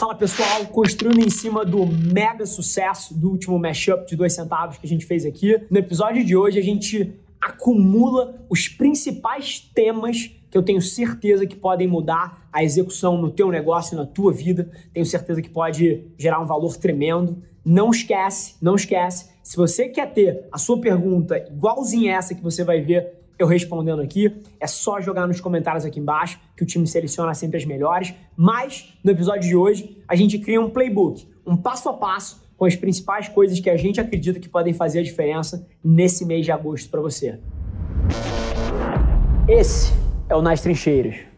Fala pessoal, construindo em cima do mega sucesso do último mashup de dois centavos que a gente fez aqui. No episódio de hoje a gente acumula os principais temas que eu tenho certeza que podem mudar a execução no teu negócio, na tua vida. Tenho certeza que pode gerar um valor tremendo. Não esquece, não esquece. Se você quer ter a sua pergunta igualzinha essa que você vai ver eu respondendo aqui. É só jogar nos comentários aqui embaixo que o time seleciona sempre as melhores. Mas no episódio de hoje a gente cria um playbook, um passo a passo com as principais coisas que a gente acredita que podem fazer a diferença nesse mês de agosto para você. Esse é o Nas Trincheiras.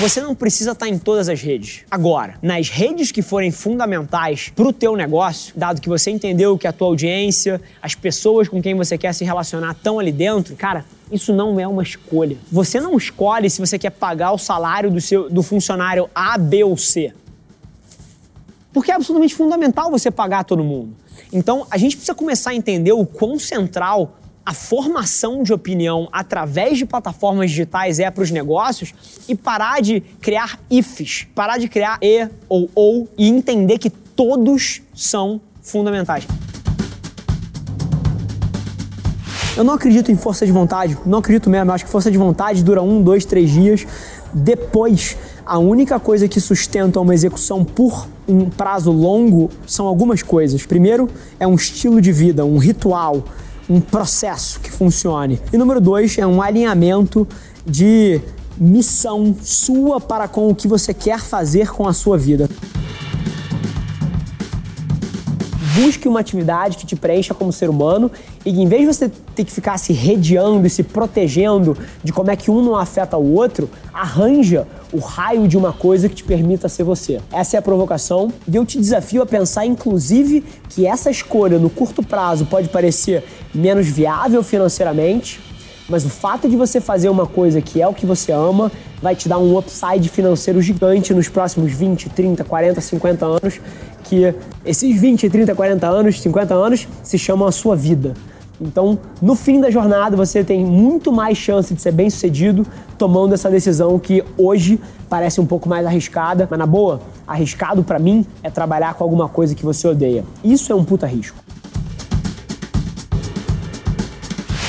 Você não precisa estar em todas as redes. Agora, nas redes que forem fundamentais para o teu negócio, dado que você entendeu que a tua audiência, as pessoas com quem você quer se relacionar estão ali dentro, cara, isso não é uma escolha. Você não escolhe se você quer pagar o salário do, seu, do funcionário A, B ou C. Porque é absolutamente fundamental você pagar todo mundo. Então, a gente precisa começar a entender o quão central a formação de opinião através de plataformas digitais é para os negócios e parar de criar ifs, parar de criar e ou ou e entender que todos são fundamentais. Eu não acredito em força de vontade, não acredito mesmo. Acho que força de vontade dura um, dois, três dias. Depois, a única coisa que sustenta uma execução por um prazo longo são algumas coisas. Primeiro, é um estilo de vida, um ritual um processo que funcione. E número dois é um alinhamento de missão sua para com o que você quer fazer com a sua vida. Busque uma atividade que te preencha como ser humano e em vez de você ter que ficar se rediando e se protegendo de como é que um não afeta o outro, arranja o raio de uma coisa que te permita ser você. Essa é a provocação e eu te desafio a pensar, inclusive, que essa escolha no curto prazo pode parecer menos viável financeiramente, mas o fato de você fazer uma coisa que é o que você ama vai te dar um upside financeiro gigante nos próximos 20, 30, 40, 50 anos, que esses 20, 30, 40 anos, 50 anos se chamam a sua vida. Então, no fim da jornada, você tem muito mais chance de ser bem sucedido tomando essa decisão que hoje parece um pouco mais arriscada, mas na boa, arriscado para mim é trabalhar com alguma coisa que você odeia. Isso é um puta risco.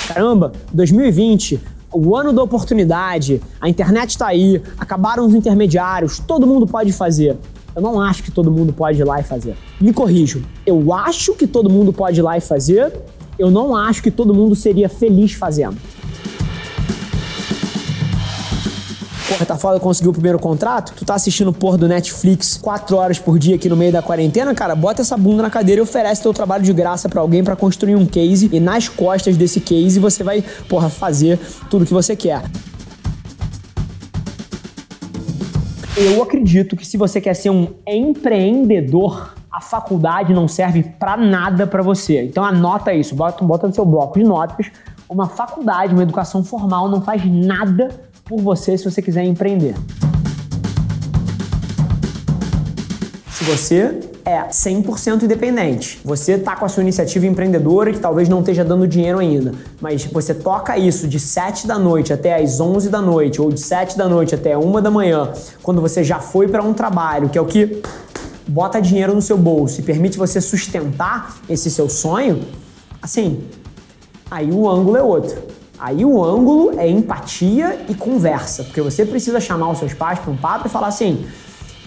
Caramba, 2020, o ano da oportunidade, a internet está aí, acabaram os intermediários, todo mundo pode fazer. Eu não acho que todo mundo pode ir lá e fazer. Me corrijo, eu acho que todo mundo pode ir lá e fazer, eu não acho que todo mundo seria feliz fazendo. Tá foda, conseguiu o primeiro contrato? Tu tá assistindo porra do Netflix quatro horas por dia aqui no meio da quarentena, cara? Bota essa bunda na cadeira e oferece teu trabalho de graça para alguém para construir um case e nas costas desse case você vai, porra, fazer tudo que você quer. Eu acredito que se você quer ser um empreendedor, a faculdade não serve para nada para você. Então anota isso, bota, bota no seu bloco de notas. Uma faculdade, uma educação formal não faz nada por você se você quiser empreender. Se você é 100% independente, você está com a sua iniciativa empreendedora que talvez não esteja dando dinheiro ainda, mas você toca isso de 7 da noite até as 11 da noite ou de 7 da noite até 1 da manhã, quando você já foi para um trabalho, que é o que bota dinheiro no seu bolso e permite você sustentar esse seu sonho, assim, aí o ângulo é outro. Aí o ângulo é empatia e conversa, porque você precisa chamar os seus pais para um papo e falar assim: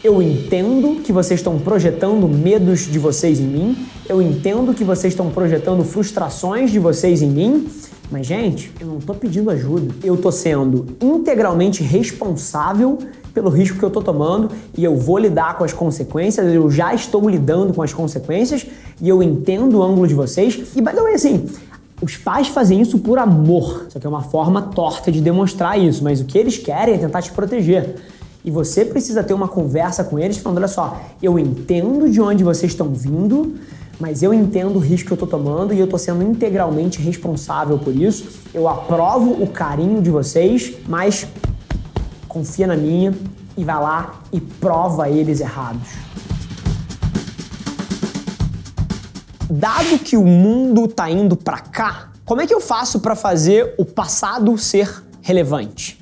eu entendo que vocês estão projetando medos de vocês em mim, eu entendo que vocês estão projetando frustrações de vocês em mim, mas gente, eu não estou pedindo ajuda, eu estou sendo integralmente responsável pelo risco que eu estou tomando e eu vou lidar com as consequências, eu já estou lidando com as consequências e eu entendo o ângulo de vocês. E, by the way, assim, os pais fazem isso por amor, só que é uma forma torta de demonstrar isso, mas o que eles querem é tentar te proteger. E você precisa ter uma conversa com eles falando: olha só, eu entendo de onde vocês estão vindo, mas eu entendo o risco que eu estou tomando e eu estou sendo integralmente responsável por isso. Eu aprovo o carinho de vocês, mas confia na minha e vai lá e prova eles errados. Dado que o mundo está indo para cá, como é que eu faço para fazer o passado ser relevante?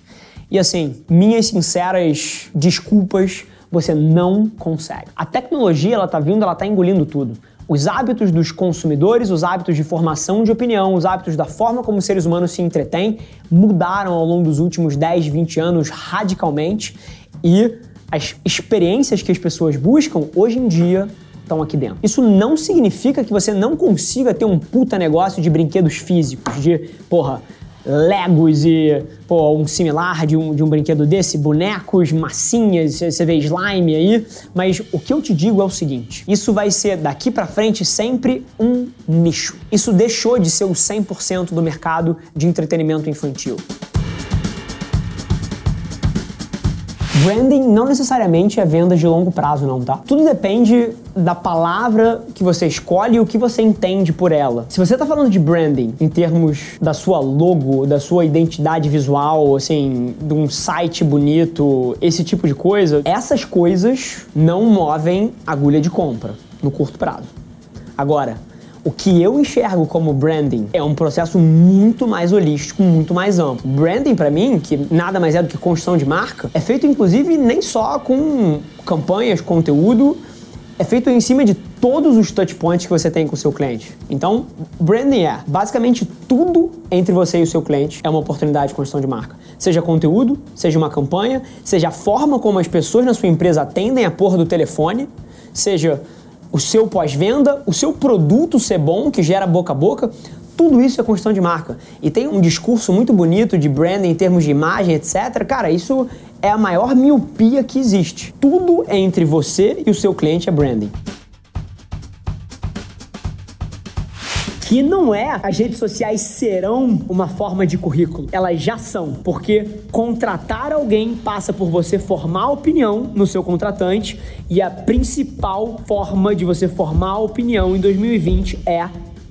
E assim, minhas sinceras desculpas, você não consegue. A tecnologia, ela tá vindo, ela tá engolindo tudo. Os hábitos dos consumidores, os hábitos de formação de opinião, os hábitos da forma como os seres humanos se entretêm mudaram ao longo dos últimos 10, 20 anos radicalmente e as experiências que as pessoas buscam hoje em dia estão aqui dentro. Isso não significa que você não consiga ter um puta negócio de brinquedos físicos, de, porra, Legos e pô, um similar de um, de um brinquedo desse, bonecos, massinhas, você vê slime aí. Mas o que eu te digo é o seguinte: isso vai ser daqui para frente sempre um nicho. Isso deixou de ser o 100% do mercado de entretenimento infantil. Branding não necessariamente é venda de longo prazo, não, tá? Tudo depende da palavra que você escolhe e o que você entende por ela. Se você tá falando de branding em termos da sua logo, da sua identidade visual, assim, de um site bonito, esse tipo de coisa, essas coisas não movem agulha de compra no curto prazo. Agora, o que eu enxergo como branding é um processo muito mais holístico, muito mais amplo. Branding, para mim, que nada mais é do que construção de marca, é feito inclusive nem só com campanhas, conteúdo, é feito em cima de todos os touch points que você tem com o seu cliente. Então, branding é basicamente tudo entre você e o seu cliente é uma oportunidade de construção de marca. Seja conteúdo, seja uma campanha, seja a forma como as pessoas na sua empresa atendem a porra do telefone, seja o seu pós-venda, o seu produto ser bom, que gera boca a boca, tudo isso é construção de marca. E tem um discurso muito bonito de branding em termos de imagem, etc. Cara, isso é a maior miopia que existe. Tudo entre você e o seu cliente é branding. Que não é as redes sociais serão uma forma de currículo. Elas já são, porque contratar alguém passa por você formar opinião no seu contratante e a principal forma de você formar opinião em 2020 é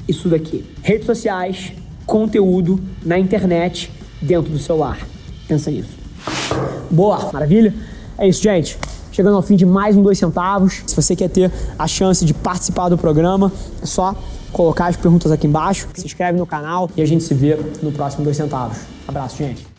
isso daqui: redes sociais, conteúdo na internet dentro do celular. Pensa nisso. Boa, maravilha? É isso, gente chegando ao fim de mais um dois centavos. Se você quer ter a chance de participar do programa, é só colocar as perguntas aqui embaixo, se inscreve no canal e a gente se vê no próximo dois centavos. Abraço, gente.